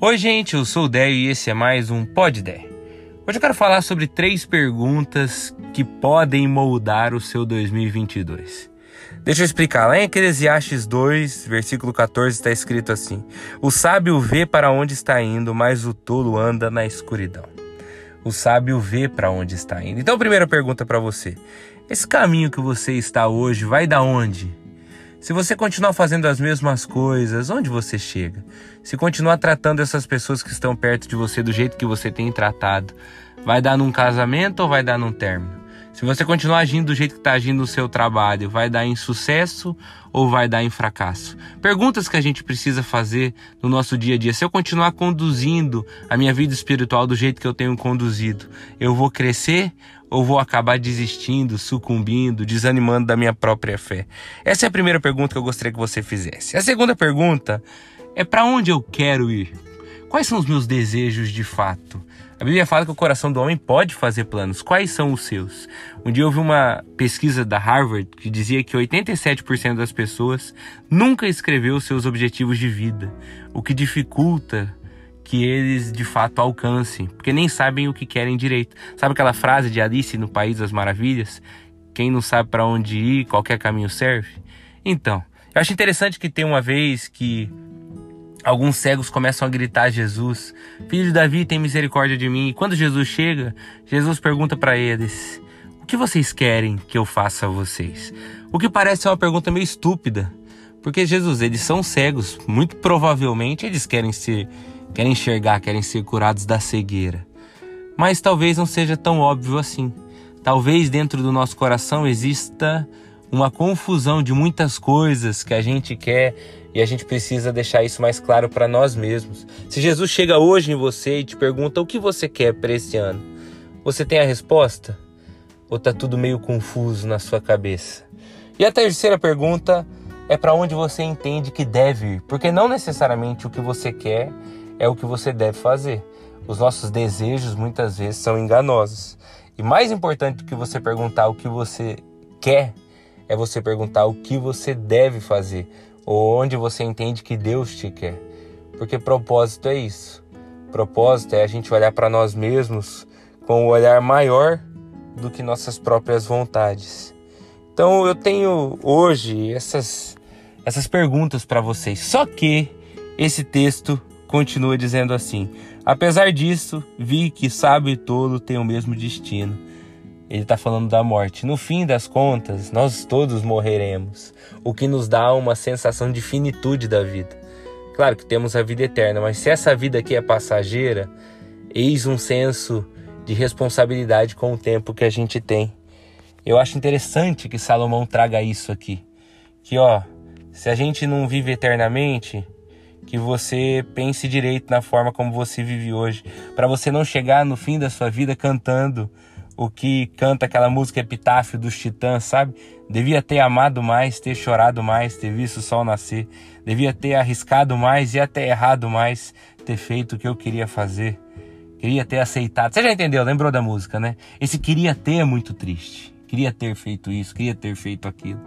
Oi, gente, eu sou o Déio e esse é mais um Pod Dé. Hoje eu quero falar sobre três perguntas que podem moldar o seu 2022. Deixa eu explicar. Lá em Eclesiastes 2, versículo 14, está escrito assim: O sábio vê para onde está indo, mas o tolo anda na escuridão. O sábio vê para onde está indo. Então, a primeira pergunta para você: Esse caminho que você está hoje vai da onde? Se você continuar fazendo as mesmas coisas, onde você chega? Se continuar tratando essas pessoas que estão perto de você do jeito que você tem tratado, vai dar num casamento ou vai dar num término? Se você continuar agindo do jeito que está agindo no seu trabalho, vai dar em sucesso ou vai dar em fracasso? Perguntas que a gente precisa fazer no nosso dia a dia. Se eu continuar conduzindo a minha vida espiritual do jeito que eu tenho conduzido, eu vou crescer ou vou acabar desistindo, sucumbindo, desanimando da minha própria fé? Essa é a primeira pergunta que eu gostaria que você fizesse. A segunda pergunta é para onde eu quero ir? Quais são os meus desejos de fato? A Bíblia fala que o coração do homem pode fazer planos. Quais são os seus? Um dia vi uma pesquisa da Harvard que dizia que 87% das pessoas nunca escreveu seus objetivos de vida, o que dificulta que eles de fato alcancem, porque nem sabem o que querem direito. Sabe aquela frase de Alice no País das Maravilhas? Quem não sabe para onde ir, qualquer caminho serve? Então, eu acho interessante que tem uma vez que alguns cegos começam a gritar a Jesus: Filho de Davi, tem misericórdia de mim. E quando Jesus chega, Jesus pergunta para eles: O que vocês querem que eu faça a vocês? O que parece uma pergunta meio estúpida, porque Jesus, eles são cegos, muito provavelmente eles querem ser querem enxergar, querem ser curados da cegueira. Mas talvez não seja tão óbvio assim. Talvez dentro do nosso coração exista uma confusão de muitas coisas que a gente quer e a gente precisa deixar isso mais claro para nós mesmos. Se Jesus chega hoje em você e te pergunta o que você quer para esse ano, você tem a resposta? Ou está tudo meio confuso na sua cabeça? E a terceira pergunta é para onde você entende que deve ir, porque não necessariamente o que você quer é o que você deve fazer. Os nossos desejos muitas vezes são enganosos. E mais importante do que você perguntar o que você quer, é você perguntar o que você deve fazer, ou onde você entende que Deus te quer. Porque propósito é isso. Propósito é a gente olhar para nós mesmos com um olhar maior do que nossas próprias vontades. Então eu tenho hoje essas essas perguntas para vocês. Só que esse texto continua dizendo assim: Apesar disso, vi que sábio e tolo têm o mesmo destino. Ele está falando da morte. No fim das contas, nós todos morreremos, o que nos dá uma sensação de finitude da vida. Claro que temos a vida eterna, mas se essa vida aqui é passageira, eis um senso de responsabilidade com o tempo que a gente tem. Eu acho interessante que Salomão traga isso aqui. Que ó, se a gente não vive eternamente, que você pense direito na forma como você vive hoje, para você não chegar no fim da sua vida cantando o que canta aquela música epitáfio dos Titãs, sabe? Devia ter amado mais, ter chorado mais, ter visto o sol nascer. Devia ter arriscado mais e até errado mais, ter feito o que eu queria fazer. Queria ter aceitado. Você já entendeu? Lembrou da música, né? Esse queria ter é muito triste. Queria ter feito isso, queria ter feito aquilo.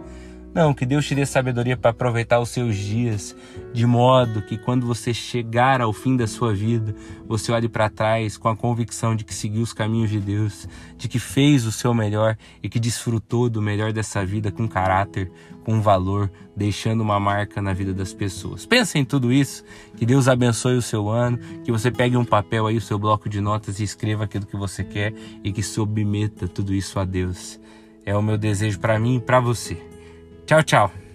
Não, que Deus te dê sabedoria para aproveitar os seus dias, de modo que quando você chegar ao fim da sua vida, você olhe para trás com a convicção de que seguiu os caminhos de Deus, de que fez o seu melhor e que desfrutou do melhor dessa vida com caráter, com valor, deixando uma marca na vida das pessoas. Pensa em tudo isso, que Deus abençoe o seu ano, que você pegue um papel aí, o seu bloco de notas e escreva aquilo que você quer e que submeta tudo isso a Deus. É o meu desejo para mim e para você. Tchau, tchau.